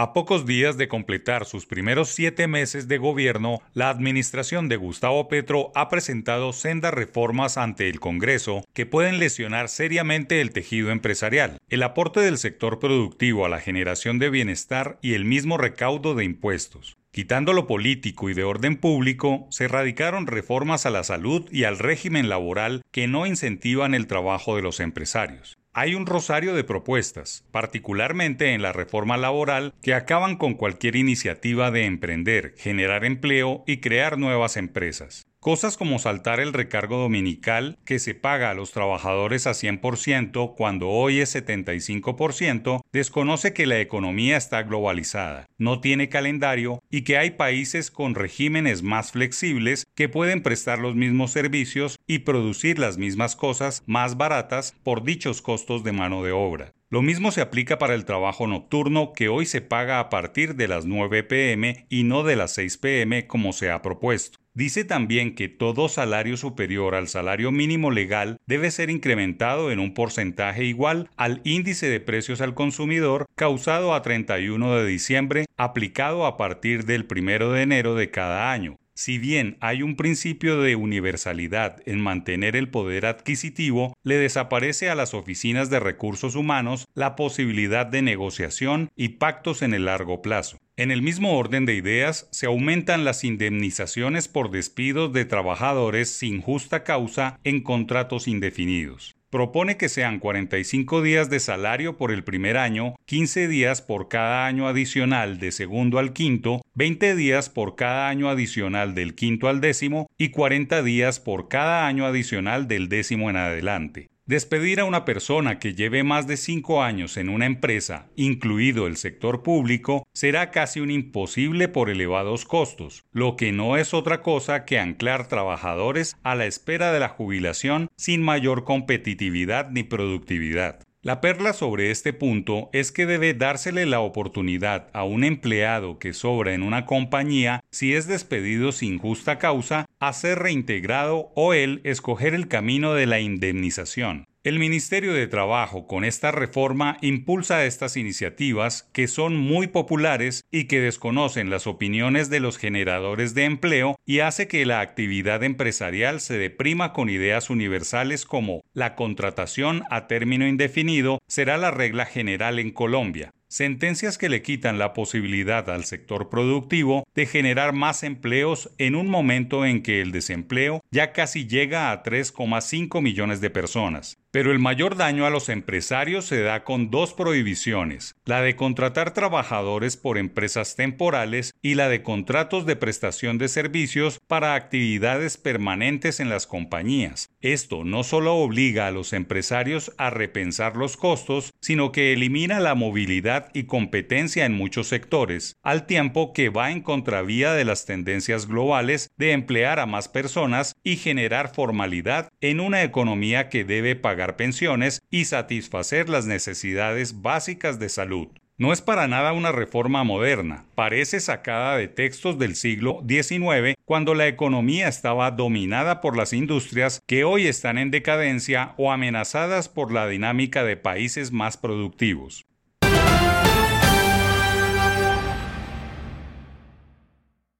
A pocos días de completar sus primeros siete meses de gobierno, la administración de Gustavo Petro ha presentado sendas reformas ante el Congreso que pueden lesionar seriamente el tejido empresarial, el aporte del sector productivo a la generación de bienestar y el mismo recaudo de impuestos. Quitando lo político y de orden público, se radicaron reformas a la salud y al régimen laboral que no incentivan el trabajo de los empresarios. Hay un rosario de propuestas, particularmente en la reforma laboral, que acaban con cualquier iniciativa de emprender, generar empleo y crear nuevas empresas. Cosas como saltar el recargo dominical que se paga a los trabajadores a 100% cuando hoy es 75%, desconoce que la economía está globalizada, no tiene calendario y que hay países con regímenes más flexibles que pueden prestar los mismos servicios y producir las mismas cosas más baratas por dichos costos de mano de obra. Lo mismo se aplica para el trabajo nocturno que hoy se paga a partir de las 9 pm y no de las 6 pm como se ha propuesto. Dice también que todo salario superior al salario mínimo legal debe ser incrementado en un porcentaje igual al índice de precios al consumidor causado a 31 de diciembre, aplicado a partir del 1 de enero de cada año. Si bien hay un principio de universalidad en mantener el poder adquisitivo, le desaparece a las oficinas de recursos humanos la posibilidad de negociación y pactos en el largo plazo. En el mismo orden de ideas, se aumentan las indemnizaciones por despidos de trabajadores sin justa causa en contratos indefinidos. Propone que sean 45 días de salario por el primer año, 15 días por cada año adicional de segundo al quinto, 20 días por cada año adicional del quinto al décimo y 40 días por cada año adicional del décimo en adelante. Despedir a una persona que lleve más de cinco años en una empresa, incluido el sector público, será casi un imposible por elevados costos, lo que no es otra cosa que anclar trabajadores a la espera de la jubilación sin mayor competitividad ni productividad. La perla sobre este punto es que debe dársele la oportunidad a un empleado que sobra en una compañía si es despedido sin justa causa a ser reintegrado o él escoger el camino de la indemnización. El Ministerio de Trabajo con esta reforma impulsa estas iniciativas que son muy populares y que desconocen las opiniones de los generadores de empleo y hace que la actividad empresarial se deprima con ideas universales como la contratación a término indefinido será la regla general en Colombia, sentencias que le quitan la posibilidad al sector productivo de generar más empleos en un momento en que el desempleo ya casi llega a 3,5 millones de personas. Pero el mayor daño a los empresarios se da con dos prohibiciones, la de contratar trabajadores por empresas temporales y la de contratos de prestación de servicios para actividades permanentes en las compañías. Esto no solo obliga a los empresarios a repensar los costos, sino que elimina la movilidad y competencia en muchos sectores, al tiempo que va en contravía de las tendencias globales de emplear a más personas y generar formalidad en una economía que debe pagar pensiones y satisfacer las necesidades básicas de salud. No es para nada una reforma moderna, parece sacada de textos del siglo XIX, cuando la economía estaba dominada por las industrias que hoy están en decadencia o amenazadas por la dinámica de países más productivos.